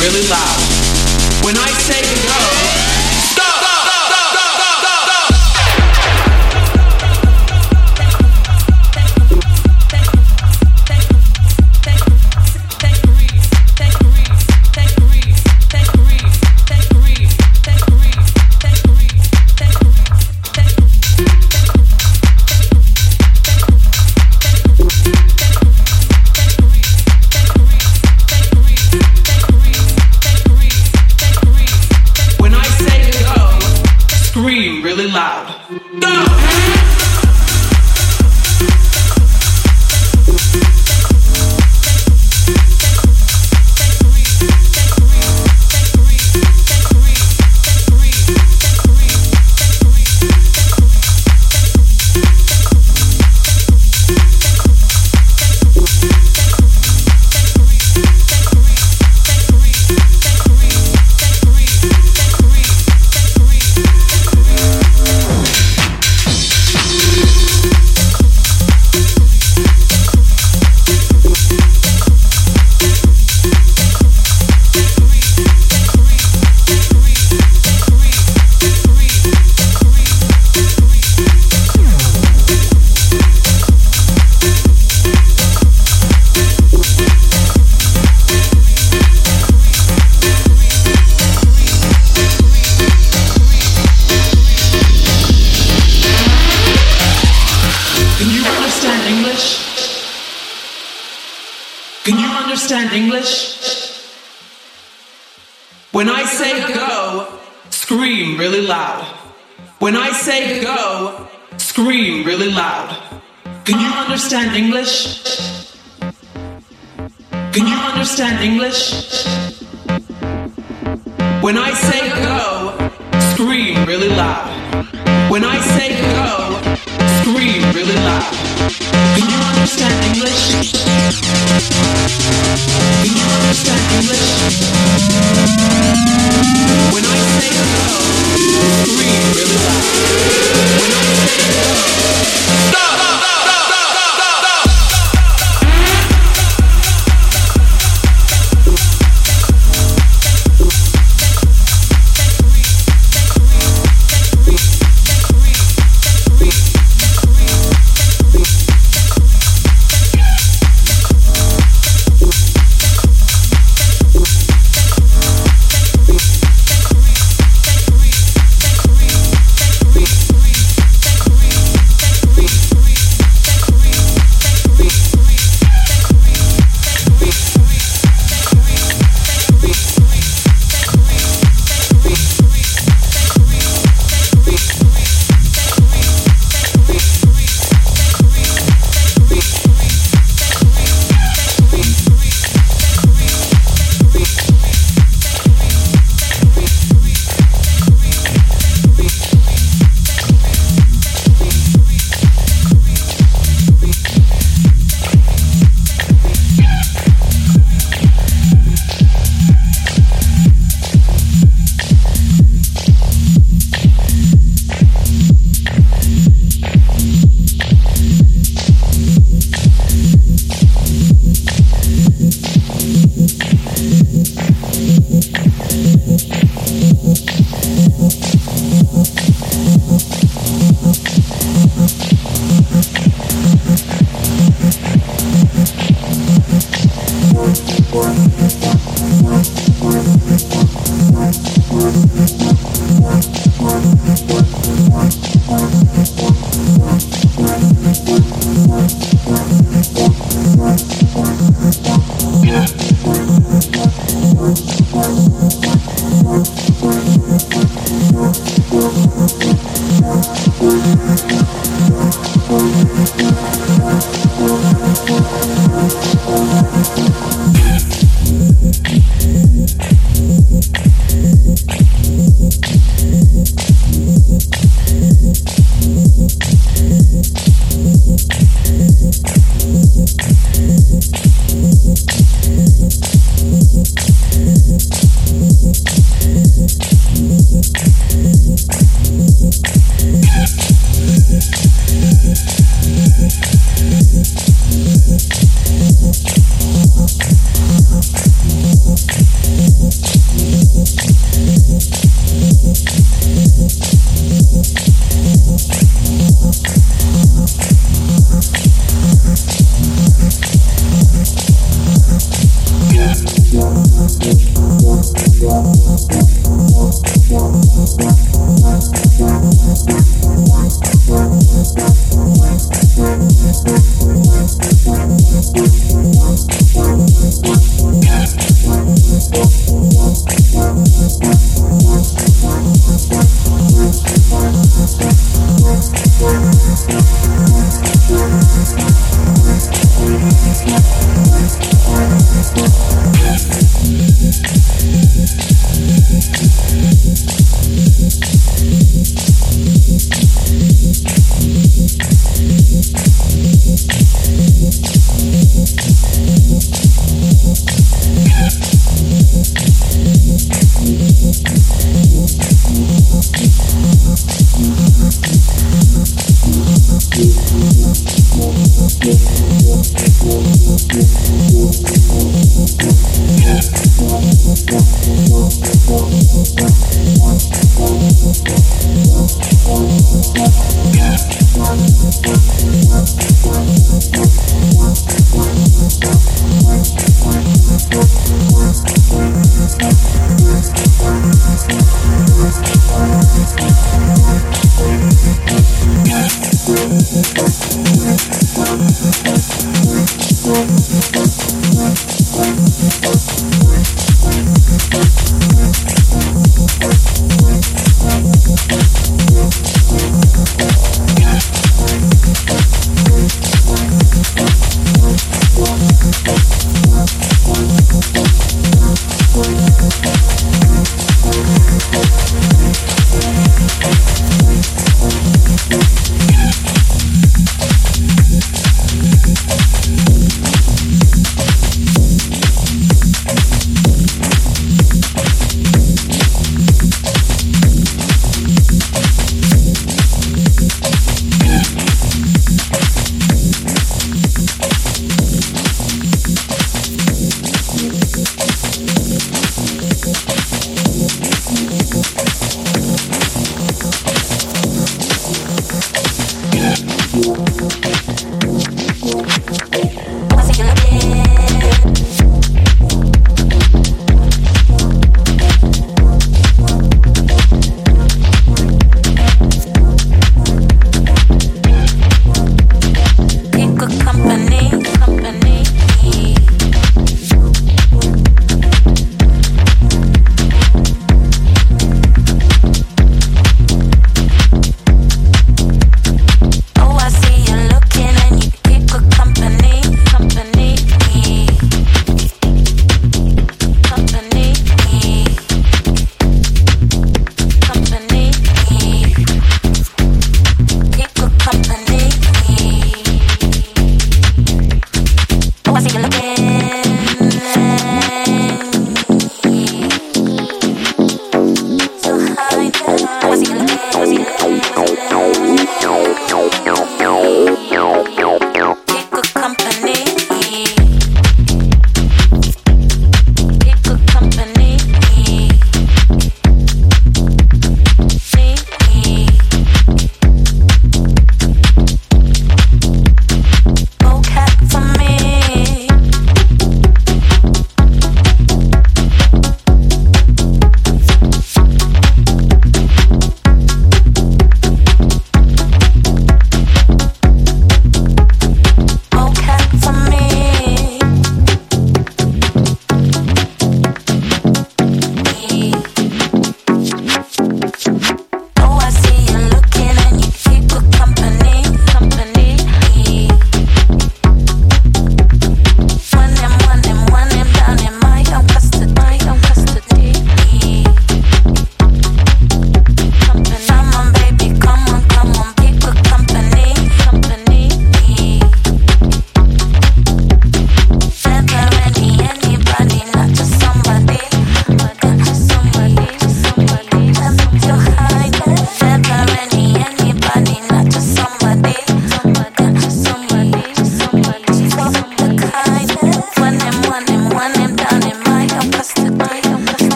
really loud. When I say go, scream really loud. When I say go, scream really loud. Can you understand English? Can you understand English? When I say go, scream really loud. When I say go, scream really loud. Can you understand English? Can you understand English? When I really loud. Stop!